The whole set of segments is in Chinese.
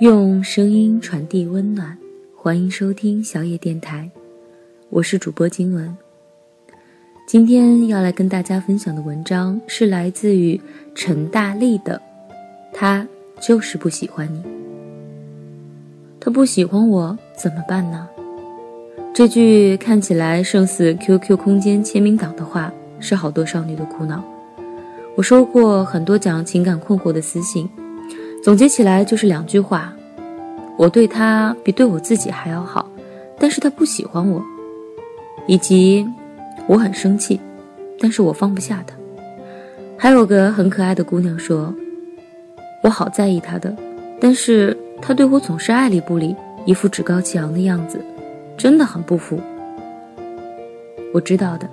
用声音传递温暖，欢迎收听小野电台，我是主播金文。今天要来跟大家分享的文章是来自于陈大力的，他就是不喜欢你。他不喜欢我怎么办呢？这句看起来胜似 QQ 空间签名档的话，是好多少女的苦恼。我收过很多讲情感困惑的私信。总结起来就是两句话：我对他比对我自己还要好，但是他不喜欢我；以及我很生气，但是我放不下他。还有个很可爱的姑娘说：“我好在意他的，但是他对我总是爱理不理，一副趾高气昂的样子，真的很不服。”我知道的，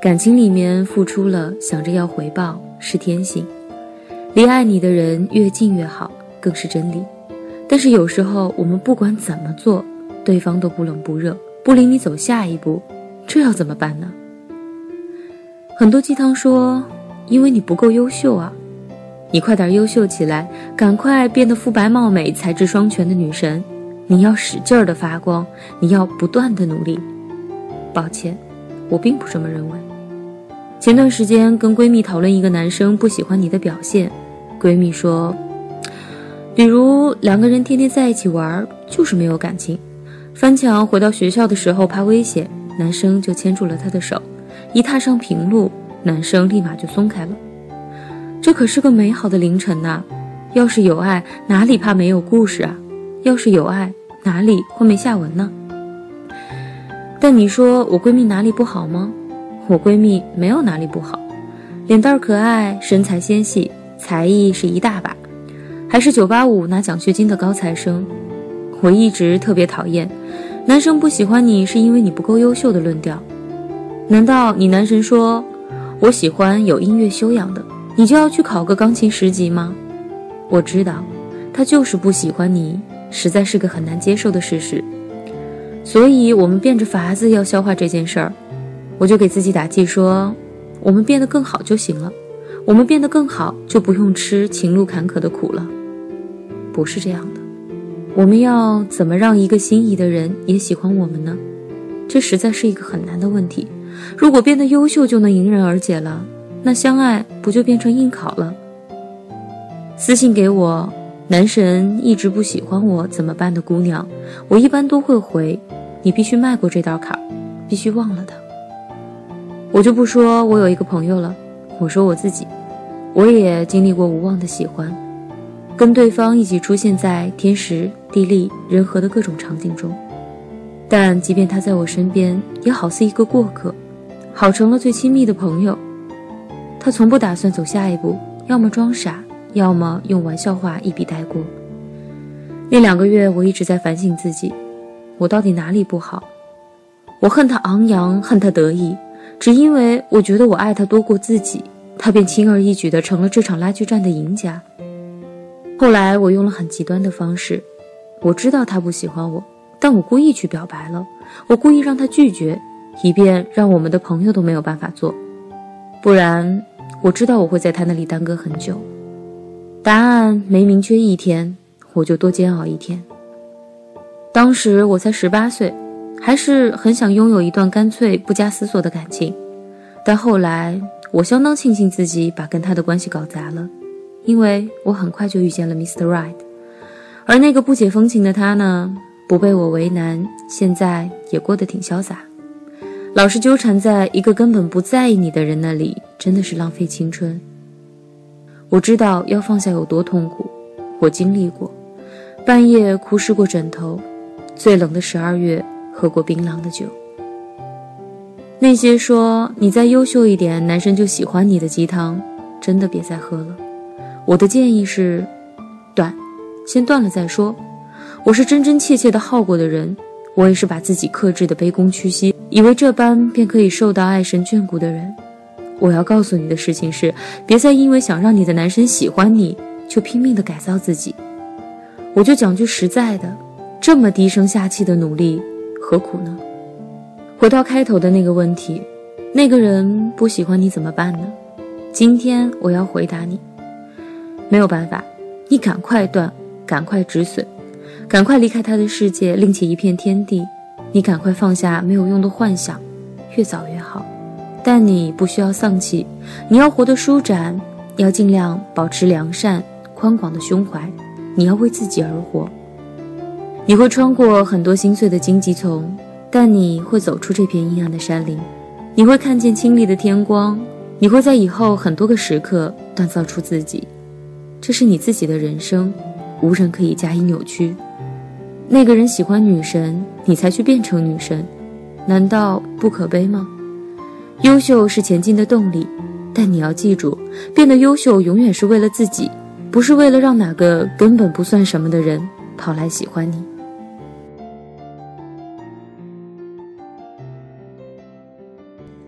感情里面付出了，想着要回报是天性。离爱你的人越近越好，更是真理。但是有时候我们不管怎么做，对方都不冷不热，不领你走下一步，这要怎么办呢？很多鸡汤说，因为你不够优秀啊，你快点优秀起来，赶快变得肤白貌美、才智双全的女神。你要使劲儿的发光，你要不断的努力。抱歉，我并不这么认为。前段时间跟闺蜜讨论一个男生不喜欢你的表现。闺蜜说：“比如两个人天天在一起玩，就是没有感情。翻墙回到学校的时候怕危险，男生就牵住了她的手。一踏上平路，男生立马就松开了。这可是个美好的凌晨呐！要是有爱，哪里怕没有故事啊？要是有爱，哪里会没下文呢？但你说我闺蜜哪里不好吗？我闺蜜没有哪里不好，脸蛋可爱，身材纤细。”才艺是一大把，还是九八五拿奖学金的高材生。我一直特别讨厌男生不喜欢你是因为你不够优秀的论调。难道你男神说我喜欢有音乐修养的，你就要去考个钢琴十级吗？我知道，他就是不喜欢你，实在是个很难接受的事实。所以我们变着法子要消化这件事儿。我就给自己打气说，我们变得更好就行了。我们变得更好，就不用吃情路坎坷的苦了。不是这样的，我们要怎么让一个心仪的人也喜欢我们呢？这实在是一个很难的问题。如果变得优秀就能迎刃而解了，那相爱不就变成应考了？私信给我，男神一直不喜欢我怎么办的姑娘，我一般都会回：你必须迈过这道坎，必须忘了他。我就不说我有一个朋友了。我说我自己，我也经历过无望的喜欢，跟对方一起出现在天时地利人和的各种场景中，但即便他在我身边，也好似一个过客，好成了最亲密的朋友。他从不打算走下一步，要么装傻，要么用玩笑话一笔带过。那两个月，我一直在反省自己，我到底哪里不好？我恨他昂扬，恨他得意，只因为我觉得我爱他多过自己。他便轻而易举地成了这场拉锯战的赢家。后来我用了很极端的方式，我知道他不喜欢我，但我故意去表白了，我故意让他拒绝，以便让我们的朋友都没有办法做。不然，我知道我会在他那里耽搁很久。答案没明确一天，我就多煎熬一天。当时我才十八岁，还是很想拥有一段干脆不加思索的感情，但后来。我相当庆幸自己把跟他的关系搞砸了，因为我很快就遇见了 Mr. Right，而那个不解风情的他呢，不被我为难，现在也过得挺潇洒。老是纠缠在一个根本不在意你的人那里，真的是浪费青春。我知道要放下有多痛苦，我经历过，半夜哭湿过枕头，最冷的十二月喝过冰凉的酒。那些说你再优秀一点，男生就喜欢你的鸡汤，真的别再喝了。我的建议是，断，先断了再说。我是真真切切的耗过的人，我也是把自己克制的卑躬屈膝，以为这般便可以受到爱神眷顾的人。我要告诉你的事情是，别再因为想让你的男神喜欢你，就拼命的改造自己。我就讲句实在的，这么低声下气的努力，何苦呢？回到开头的那个问题，那个人不喜欢你怎么办呢？今天我要回答你，没有办法，你赶快断，赶快止损，赶快离开他的世界，另起一片天地。你赶快放下没有用的幻想，越早越好。但你不需要丧气，你要活得舒展，要尽量保持良善、宽广的胸怀。你要为自己而活。你会穿过很多心碎的荆棘丛，但你会走出这片阴暗的山林。你会看见清丽的天光。你会在以后很多个时刻锻造出自己，这是你自己的人生，无人可以加以扭曲。那个人喜欢女神，你才去变成女神，难道不可悲吗？优秀是前进的动力，但你要记住，变得优秀永远是为了自己，不是为了让哪个根本不算什么的人跑来喜欢你。